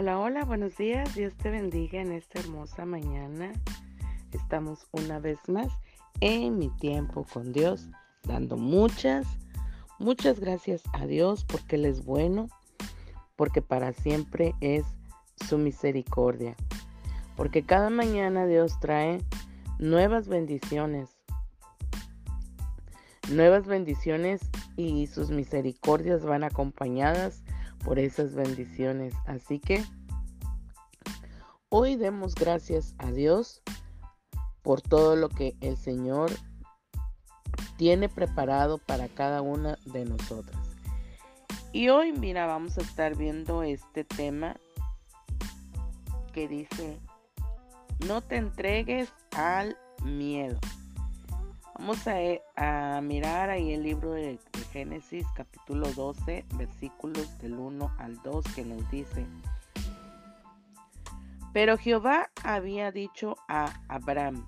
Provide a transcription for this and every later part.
Hola, hola, buenos días. Dios te bendiga en esta hermosa mañana. Estamos una vez más en mi tiempo con Dios, dando muchas, muchas gracias a Dios porque Él es bueno, porque para siempre es su misericordia. Porque cada mañana Dios trae nuevas bendiciones. Nuevas bendiciones y sus misericordias van acompañadas por esas bendiciones. Así que hoy demos gracias a Dios por todo lo que el Señor tiene preparado para cada una de nosotras. Y hoy, mira, vamos a estar viendo este tema que dice, no te entregues al miedo. Vamos a, mirar ahí el libro de, Génesis capítulo 12 versículos del 1 al 2 que nos dice, pero Jehová había dicho a Abraham,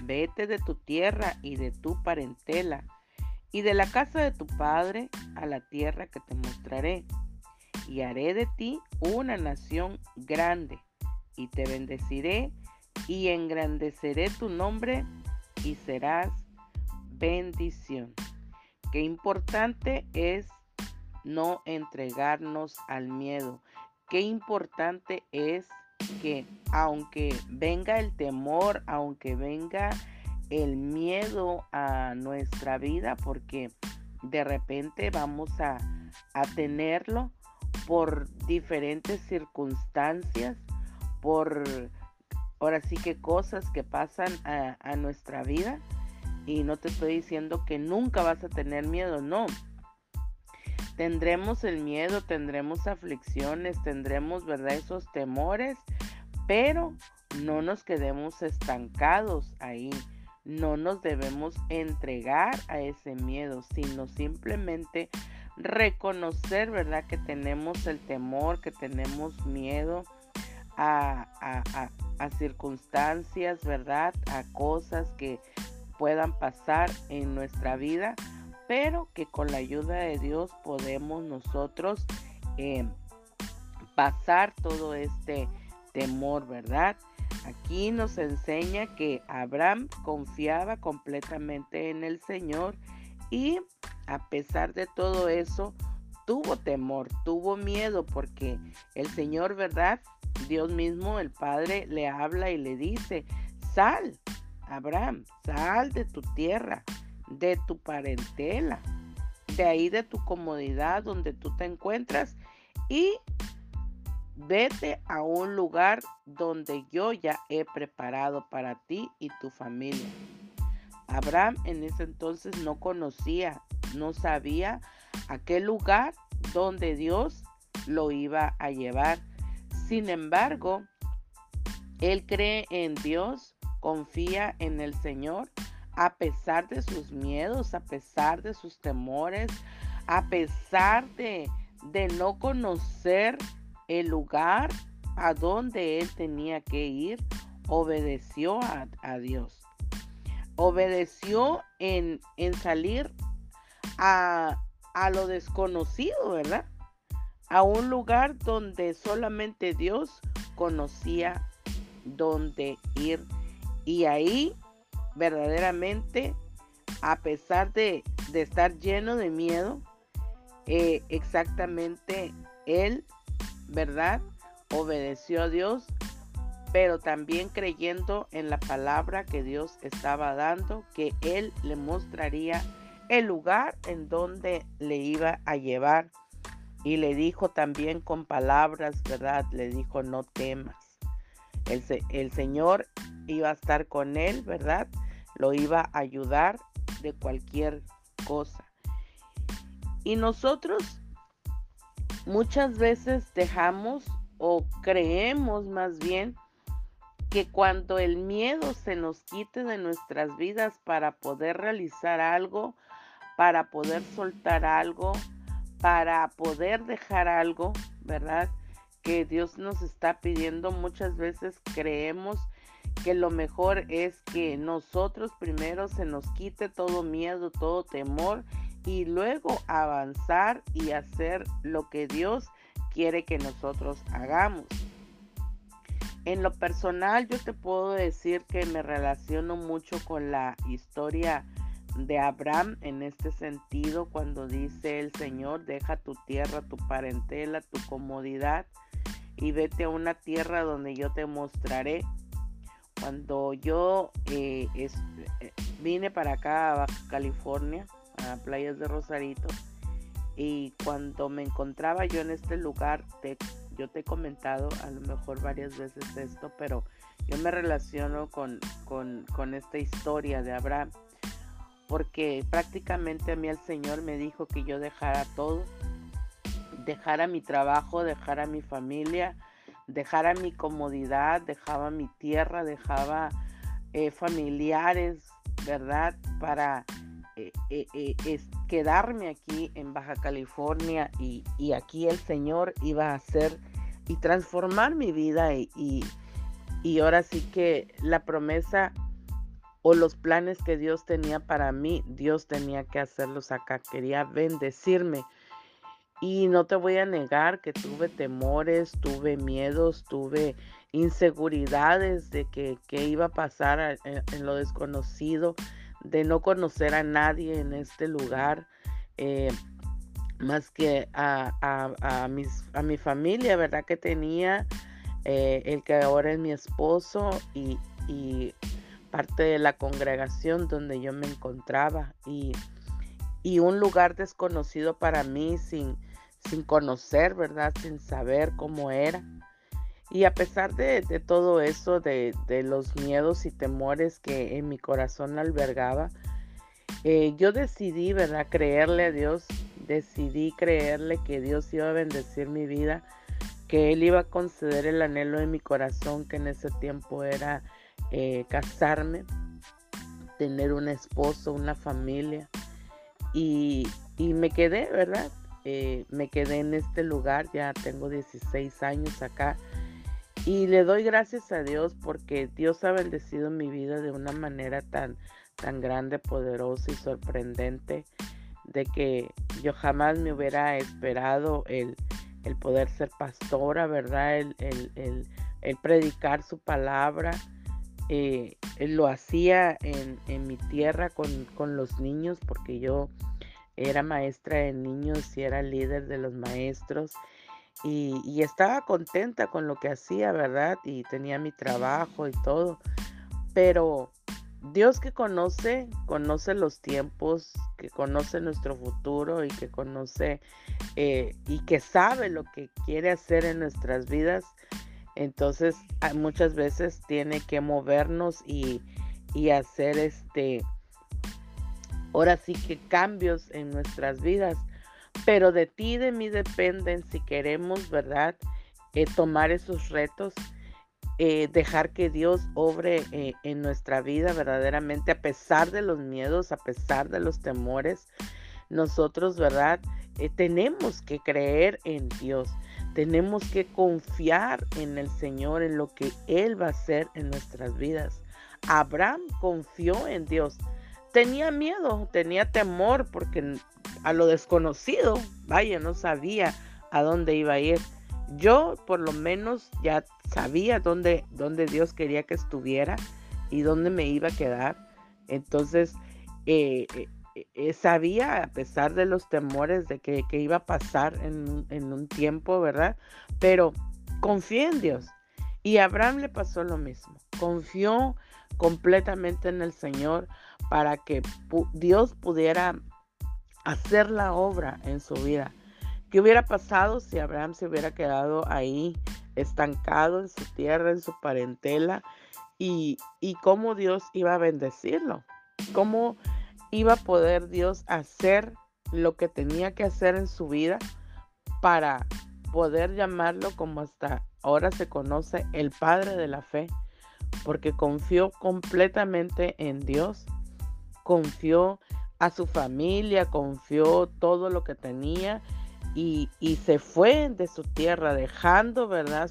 vete de tu tierra y de tu parentela y de la casa de tu padre a la tierra que te mostraré, y haré de ti una nación grande, y te bendeciré y engrandeceré tu nombre y serás bendición. Qué importante es no entregarnos al miedo. Qué importante es que aunque venga el temor, aunque venga el miedo a nuestra vida, porque de repente vamos a, tenerlo por diferentes circunstancias, por ahora sí que cosas que pasan a, a nuestra vida. Y no te estoy diciendo que nunca vas a tener miedo, no. Tendremos el miedo, tendremos aflicciones, tendremos, ¿verdad? Esos temores, pero no nos quedemos estancados ahí. No nos debemos entregar a ese miedo, sino simplemente reconocer, ¿verdad? Que tenemos el temor, que tenemos miedo a, a, a circunstancias, ¿verdad? A cosas que puedan pasar en nuestra vida, pero que con la ayuda de Dios podemos nosotros eh, pasar todo este temor, ¿verdad? Aquí nos enseña que Abraham confiaba completamente en el Señor y a pesar de todo eso, tuvo temor, tuvo miedo porque el Señor, ¿verdad? Dios mismo, el Padre, le habla y le dice, sal, Abraham, sal de tu tierra, de tu parentela, de ahí de tu comodidad donde tú te encuentras y vete a un lugar donde yo ya he preparado para ti y tu familia. Abraham en ese entonces no conocía, no sabía a qué lugar donde Dios lo iba a llevar. Sin embargo, él cree en Dios confía en el Señor a pesar de sus miedos, a pesar de sus temores, a pesar de, de no conocer el lugar a donde él tenía que ir, obedeció a, Dios. Obedeció en, en salir a, a lo desconocido, ¿verdad? A un lugar donde solamente Dios conocía dónde ir y ahí verdaderamente, a pesar de, estar lleno de miedo, eh, exactamente él, ¿verdad? Obedeció a Dios, pero también creyendo en la palabra que Dios estaba dando, que él le mostraría el lugar en donde le iba a llevar. Y le dijo también con palabras, ¿verdad? Le dijo, no temas. El, el Señor iba a estar con él, ¿verdad? Lo iba a ayudar de cualquier cosa. Y nosotros muchas veces dejamos o creemos más bien que cuando el miedo se nos quite de nuestras vidas para poder realizar algo, para poder soltar algo, para poder dejar algo, ¿verdad? Que Dios nos está pidiendo, muchas veces creemos que lo mejor es que nosotros primero se nos quite todo miedo, todo temor y luego avanzar y hacer lo que Dios quiere que nosotros hagamos. En lo personal yo te puedo decir que me relaciono mucho con la historia de Abraham en este sentido cuando dice el Señor, deja tu tierra, tu parentela, tu comodidad y vete a una tierra donde yo te mostraré. Cuando yo eh, eh, vine para acá a Baja California, a Playas de Rosarito, y cuando me encontraba yo en este lugar, te yo te he comentado a lo mejor varias veces esto, pero yo me relaciono con, con, esta historia de Abraham, porque prácticamente a mí el Señor me dijo que yo dejara todo, dejara mi trabajo, dejara mi familia, dejara mi comodidad, dejaba mi tierra, dejaba eh, familiares, ¿verdad? Para eh, eh, quedarme aquí en Baja California y, y, aquí el Señor iba a hacer y transformar mi vida y, y, ahora sí que la promesa o los planes que Dios tenía para mí, Dios tenía que hacerlos acá, quería bendecirme. Y no te voy a negar que tuve temores, tuve miedos, tuve inseguridades de que, iba a pasar en, lo desconocido, de no conocer a nadie en este lugar. Eh, más que a, mis, a mi familia, ¿verdad? Que tenía eh, el que ahora es mi esposo y, parte de la congregación donde yo me encontraba y, un lugar desconocido para mí sin, sin conocer, ¿verdad? Sin saber cómo era. Y a pesar de, todo eso, de, los miedos y temores que en mi corazón albergaba, eh, yo decidí, ¿verdad? Creerle a Dios decidí creerle que Dios iba a bendecir mi vida, que Él iba a conceder el anhelo de mi corazón, que en ese tiempo era eh, casarme, tener un esposo, una familia. Y, me quedé, ¿verdad? Eh, me quedé en este lugar, ya tengo 16 años acá. Y le doy gracias a Dios porque Dios ha bendecido mi vida de una manera tan, tan grande, poderosa y sorprendente de que yo jamás me hubiera esperado el, poder ser pastora, ¿verdad? El, predicar su palabra. Eh, lo hacía en, mi tierra con, los niños porque yo era maestra de niños y era líder de los maestros y, estaba contenta con lo que hacía, ¿verdad? Y tenía mi trabajo y todo, pero Dios que conoce, conoce los tiempos, que conoce nuestro futuro y que conoce eh, y que sabe lo que quiere hacer en nuestras vidas. Entonces muchas veces tiene que movernos y, y hacer este, ahora sí que cambios en nuestras vidas. Pero de ti y de mí dependen si queremos, ¿verdad? Eh, tomar esos retos eh, dejar que Dios obre eh, en nuestra vida verdaderamente, a pesar de los miedos, a pesar de los temores. Nosotros, ¿verdad? Tenemos que creer en Dios. Tenemos que confiar en el Señor, en lo que Él va a hacer en nuestras vidas. Abraham confió en Dios. Tenía miedo, tenía temor porque a lo desconocido, vaya, no sabía a dónde iba a ir yo por lo menos ya sabía dónde, dónde Dios quería que estuviera y dónde me iba a quedar. Entonces, eh, eh, eh, sabía, a pesar de los temores de que, iba a pasar en, en, un tiempo, ¿verdad? Pero confié en Dios. Y Abraham le pasó lo mismo. Confió completamente en el Señor para que Dios pudiera hacer la obra en su vida. ¿Qué hubiera pasado si Abraham se hubiera quedado ahí estancado en su tierra, en su parentela? Y, cómo Dios iba a bendecirlo. Cómo iba a poder Dios hacer lo que tenía que hacer en su vida para poder llamarlo como hasta ahora se conoce el Padre de la Fe, porque confió completamente en Dios, confió a su familia, confió todo lo que tenía y, se fue de su tierra dejando, ¿verdad?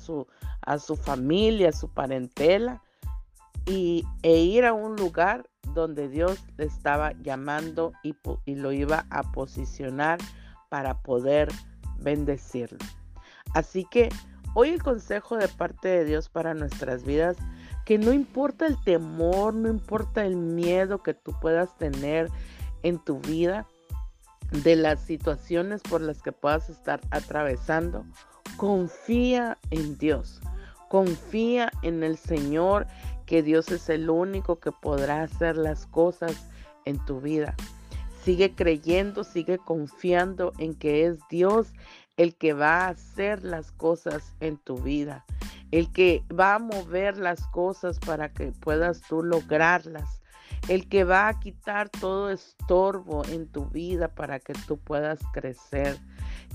A su familia, a su parentela y, e ir a un lugar donde Dios le estaba llamando y lo iba a posicionar para poder bendecirlo. Así que hoy el consejo de parte de Dios para nuestras vidas, que no importa el temor, no importa el miedo que tú puedas tener en tu vida, de las situaciones por las que puedas estar atravesando, confía en Dios, confía en el Señor, que Dios es el único que podrá hacer las cosas en tu vida. Sigue creyendo, sigue confiando en que es Dios el que va a hacer las cosas en tu vida, el que va a mover las cosas para que puedas tú lograrlas, el que va a quitar todo estorbo en tu vida para que tú puedas crecer,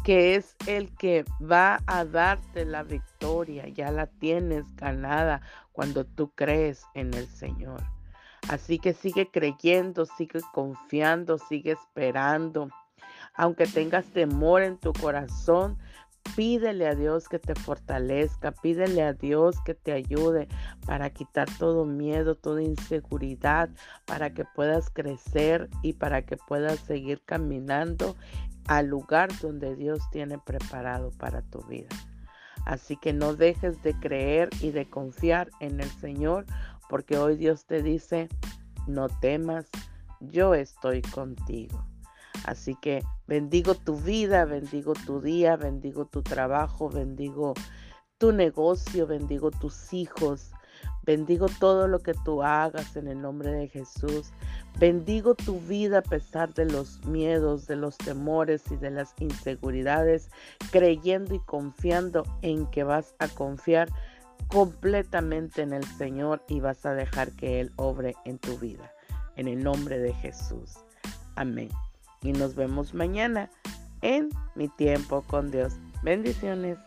que es el que va a darte la victoria, ya la tienes ganada cuando tú crees en el Señor. Así que sigue creyendo, sigue confiando, sigue esperando. Aunque tengas temor en tu corazón, pídele a Dios que te fortalezca, pídele a Dios que te ayude para quitar todo miedo, toda inseguridad, para que puedas crecer y para que puedas seguir caminando al lugar donde Dios tiene preparado para tu vida. Así que no dejes de creer y de confiar en el Señor, porque hoy Dios te dice, no temas, yo estoy contigo. Así que bendigo tu vida, bendigo tu día, bendigo tu trabajo, bendigo tu negocio, bendigo tus hijos, bendigo todo lo que tú hagas en el nombre de Jesús. Bendigo tu vida a pesar de los miedos, de los temores y de las inseguridades, creyendo y confiando en que vas a confiar completamente en el Señor y vas a dejar que Él obre en tu vida. En el nombre de Jesús. Amén. Y nos vemos mañana en mi tiempo con Dios. Bendiciones.